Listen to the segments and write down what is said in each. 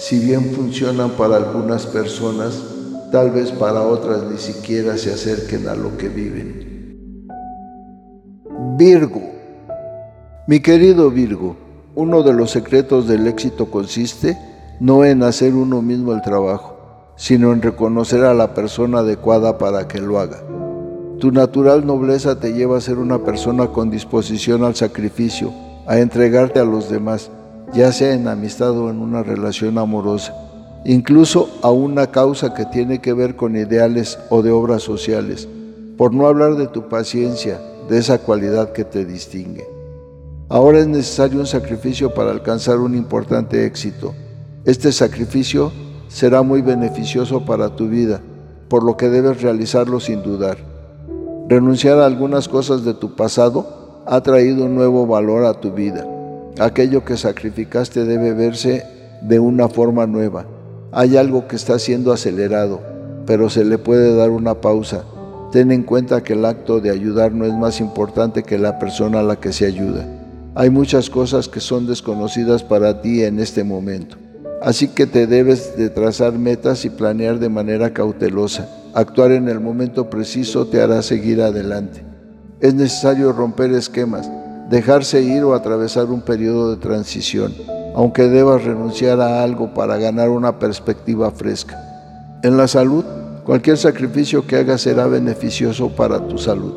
si bien funcionan para algunas personas, tal vez para otras ni siquiera se acerquen a lo que viven. Virgo mi querido Virgo, uno de los secretos del éxito consiste no en hacer uno mismo el trabajo, sino en reconocer a la persona adecuada para que lo haga. Tu natural nobleza te lleva a ser una persona con disposición al sacrificio, a entregarte a los demás, ya sea en amistad o en una relación amorosa, incluso a una causa que tiene que ver con ideales o de obras sociales, por no hablar de tu paciencia, de esa cualidad que te distingue. Ahora es necesario un sacrificio para alcanzar un importante éxito. Este sacrificio será muy beneficioso para tu vida, por lo que debes realizarlo sin dudar. Renunciar a algunas cosas de tu pasado ha traído un nuevo valor a tu vida. Aquello que sacrificaste debe verse de una forma nueva. Hay algo que está siendo acelerado, pero se le puede dar una pausa. Ten en cuenta que el acto de ayudar no es más importante que la persona a la que se ayuda. Hay muchas cosas que son desconocidas para ti en este momento. Así que te debes de trazar metas y planear de manera cautelosa. Actuar en el momento preciso te hará seguir adelante. Es necesario romper esquemas, dejarse ir o atravesar un periodo de transición, aunque debas renunciar a algo para ganar una perspectiva fresca. En la salud, cualquier sacrificio que hagas será beneficioso para tu salud.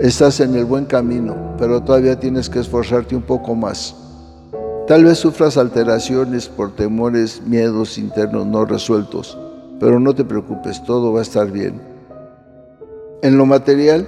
Estás en el buen camino, pero todavía tienes que esforzarte un poco más. Tal vez sufras alteraciones por temores, miedos internos no resueltos, pero no te preocupes, todo va a estar bien. En lo material,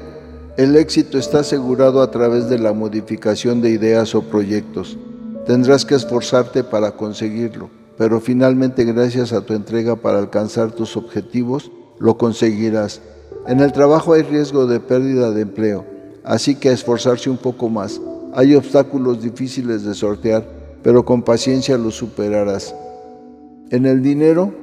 el éxito está asegurado a través de la modificación de ideas o proyectos. Tendrás que esforzarte para conseguirlo, pero finalmente gracias a tu entrega para alcanzar tus objetivos, lo conseguirás. En el trabajo hay riesgo de pérdida de empleo, así que esforzarse un poco más. Hay obstáculos difíciles de sortear, pero con paciencia los superarás. En el dinero,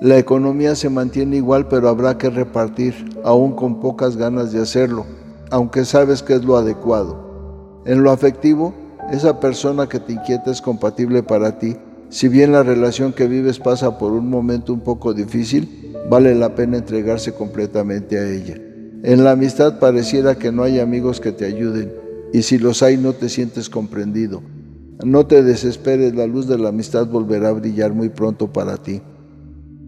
la economía se mantiene igual, pero habrá que repartir, aún con pocas ganas de hacerlo, aunque sabes que es lo adecuado. En lo afectivo, esa persona que te inquieta es compatible para ti. Si bien la relación que vives pasa por un momento un poco difícil, vale la pena entregarse completamente a ella. En la amistad pareciera que no hay amigos que te ayuden y si los hay no te sientes comprendido. No te desesperes, la luz de la amistad volverá a brillar muy pronto para ti.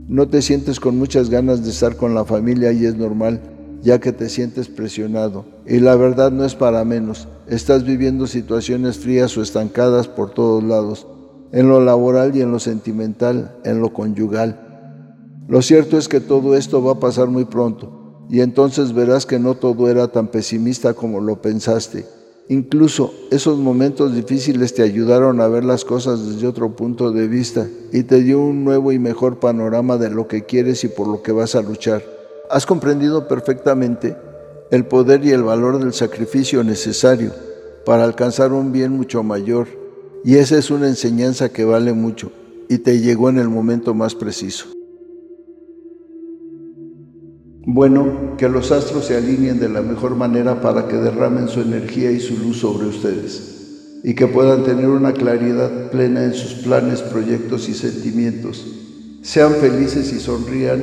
No te sientes con muchas ganas de estar con la familia y es normal, ya que te sientes presionado. Y la verdad no es para menos. Estás viviendo situaciones frías o estancadas por todos lados, en lo laboral y en lo sentimental, en lo conyugal. Lo cierto es que todo esto va a pasar muy pronto y entonces verás que no todo era tan pesimista como lo pensaste. Incluso esos momentos difíciles te ayudaron a ver las cosas desde otro punto de vista y te dio un nuevo y mejor panorama de lo que quieres y por lo que vas a luchar. Has comprendido perfectamente el poder y el valor del sacrificio necesario para alcanzar un bien mucho mayor y esa es una enseñanza que vale mucho y te llegó en el momento más preciso. Bueno, que los astros se alineen de la mejor manera para que derramen su energía y su luz sobre ustedes y que puedan tener una claridad plena en sus planes, proyectos y sentimientos. Sean felices y sonrían,